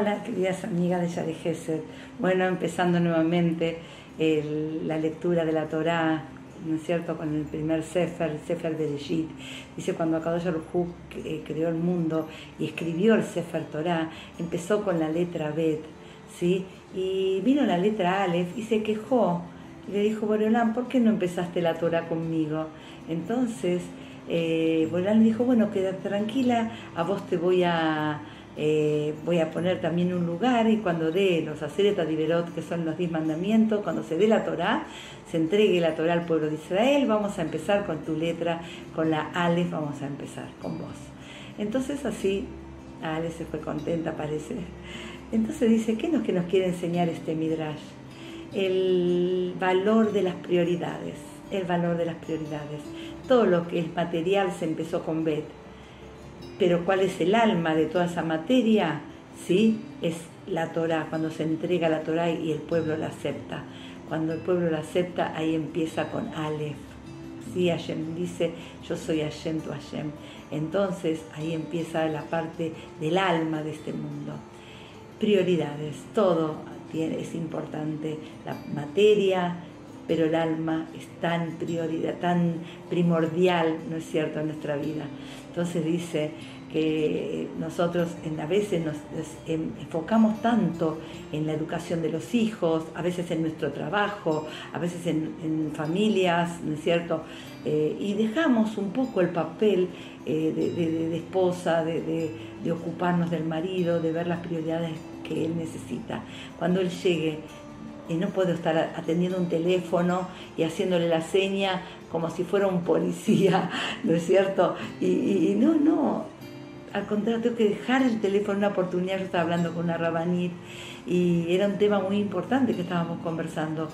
Hola, queridas amigas de Yare Gesed. Bueno, empezando nuevamente la lectura de la Torá, ¿no es cierto?, con el primer Sefer, el Sefer Bereshit. Dice, cuando Akadosh Hu eh, creó el mundo y escribió el Sefer Torá, empezó con la letra Bet, ¿sí? Y vino la letra Aleph y se quejó. Y le dijo, Boreolán, ¿por qué no empezaste la Torá conmigo? Entonces, eh, dijo, bueno, quédate tranquila, a vos te voy a eh, voy a poner también un lugar y cuando dé los Aseret que son los diez mandamientos, cuando se dé la Torah, se entregue la Torah al pueblo de Israel, vamos a empezar con tu letra, con la Aleph, vamos a empezar con vos. Entonces así, Aleph se fue contenta, parece. Entonces dice, ¿qué es lo que nos quiere enseñar este Midrash? El valor de las prioridades, el valor de las prioridades. Todo lo que es material se empezó con Bet pero ¿cuál es el alma de toda esa materia? ¿Sí? Es la Torah, cuando se entrega la Torah y el pueblo la acepta. Cuando el pueblo la acepta, ahí empieza con Aleph. ¿Sí? Hashem dice, yo soy Hashem, tu Hashem. Entonces ahí empieza la parte del alma de este mundo. Prioridades, todo es importante. La materia, pero el alma es tan prioridad, tan primordial, ¿no es cierto?, en nuestra vida. Entonces dice que nosotros a veces nos enfocamos tanto en la educación de los hijos, a veces en nuestro trabajo, a veces en, familias, ¿no es cierto? Eh, y dejamos un poco el papel eh, de, esposa, de ocuparnos del marido, de ver las prioridades que él necesita. Cuando él llegue y no puedo estar atendiendo un teléfono y haciéndole la seña como si fuera un policía, ¿no es cierto? Y, no, no, al contrario, tengo que dejar el teléfono una oportunidad. Yo estaba hablando con una rabanit y era un tema muy importante que estábamos conversando.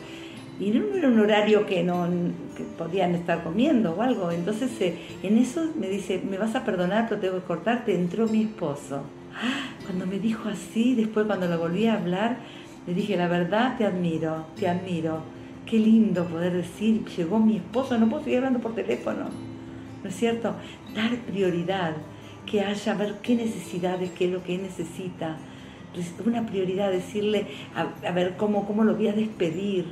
Y no era un horario que no podían estar comiendo o algo. Entonces eh, en eso me dice, me vas a perdonar, pero tengo que cortarte. Entró mi esposo. Cuando me dijo así, después cuando lo volví a hablar, le dije, la verdad te admiro, te admiro. Qué lindo poder decir, llegó mi esposo, no puedo seguir hablando por teléfono. ¿No es cierto? Dar prioridad, que haya, ver qué necesidades, qué es lo que necesita. Una prioridad, decirle, a, ver cómo, cómo lo voy a despedir,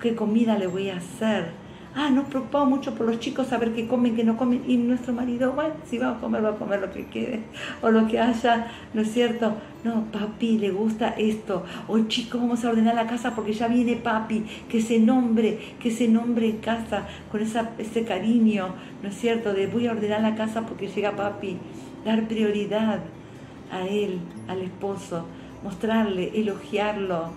qué comida le voy a hacer ah, nos preocupamos mucho por los chicos, saber qué comen, qué no comen, y nuestro marido, bueno, si va a comer, va a comer lo que quiere, o lo que haya, ¿no es cierto? No, papi, le gusta esto, o chicos, vamos a ordenar la casa porque ya viene papi, que se nombre, que se nombre en casa, con esa, ese cariño, ¿no es cierto? De voy a ordenar la casa porque llega papi, dar prioridad a él, al esposo, mostrarle, elogiarlo.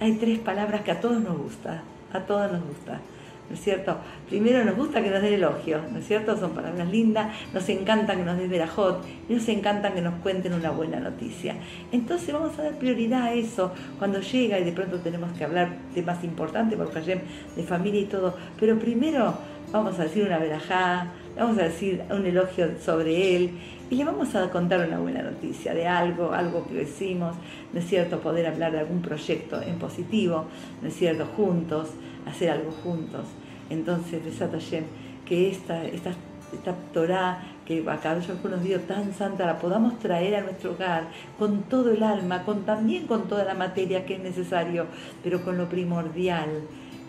Hay tres palabras que a todos nos gusta, a todos nos gusta ¿no es cierto? Primero nos gusta que nos den elogios, ¿no es cierto? Son palabras lindas, nos encanta que nos den verajot, y nos encanta que nos cuenten una buena noticia. Entonces vamos a dar prioridad a eso cuando llega y de pronto tenemos que hablar de más importante, porque ayer de familia y todo, pero primero vamos a decir una verajá, vamos a decir un elogio sobre él y le vamos a contar una buena noticia de algo, algo que decimos, ¿no es cierto? Poder hablar de algún proyecto en positivo, ¿no es cierto? Juntos, hacer algo juntos. Entonces, Hashem, que esta, esta, esta Torah que acá nos dio tan santa, la podamos traer a nuestro hogar con todo el alma, con también con toda la materia que es necesario, pero con lo primordial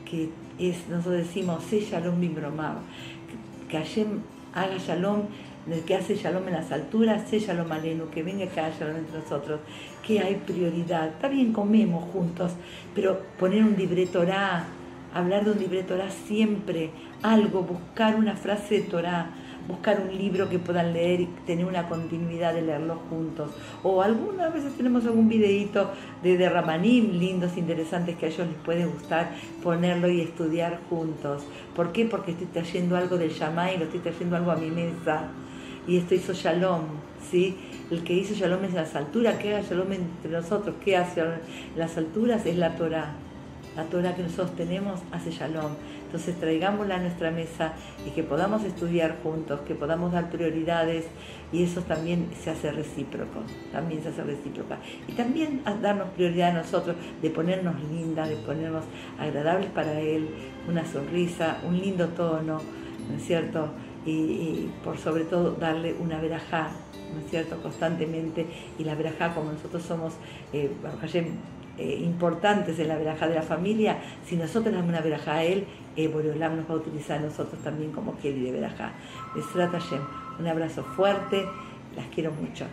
que es, nosotros decimos, sé Shalom Bimbromab, que Hashem haga Shalom que hace shalom en las alturas, sé shalom aleno, que venga que haya shalom entre nosotros, que hay prioridad. Está bien, comemos juntos, pero poner un libreto hablar de un libre Torah siempre, algo, buscar una frase de Torah, buscar un libro que puedan leer y tener una continuidad de leerlo juntos. O algunas veces tenemos algún videito de, de lindos, interesantes, que a ellos les puede gustar ponerlo y estudiar juntos. ¿Por qué? Porque estoy trayendo algo del Shamay, lo estoy trayendo algo a mi mesa. Y esto hizo Shalom, ¿sí? El que hizo Shalom en las alturas, que haga Shalom entre nosotros, ¿qué hace las alturas? Es la Torah la Torah que nosotros tenemos hace shalom. Entonces traigámosla a nuestra mesa y que podamos estudiar juntos, que podamos dar prioridades y eso también se hace recíproco, también se hace recíproca. Y también darnos prioridad a nosotros de ponernos lindas, de ponernos agradables para Él, una sonrisa, un lindo tono, ¿no es cierto? y, por sobre todo darle una verajá, ¿no es cierto?, constantemente, y la verajá, como nosotros somos, eh, eh, importantes en la verajá de la familia, si nosotros damos una verajá a él, eh, Boreolam nos va a utilizar a nosotros también como Kelly de verajá. Les un abrazo fuerte, las quiero mucho.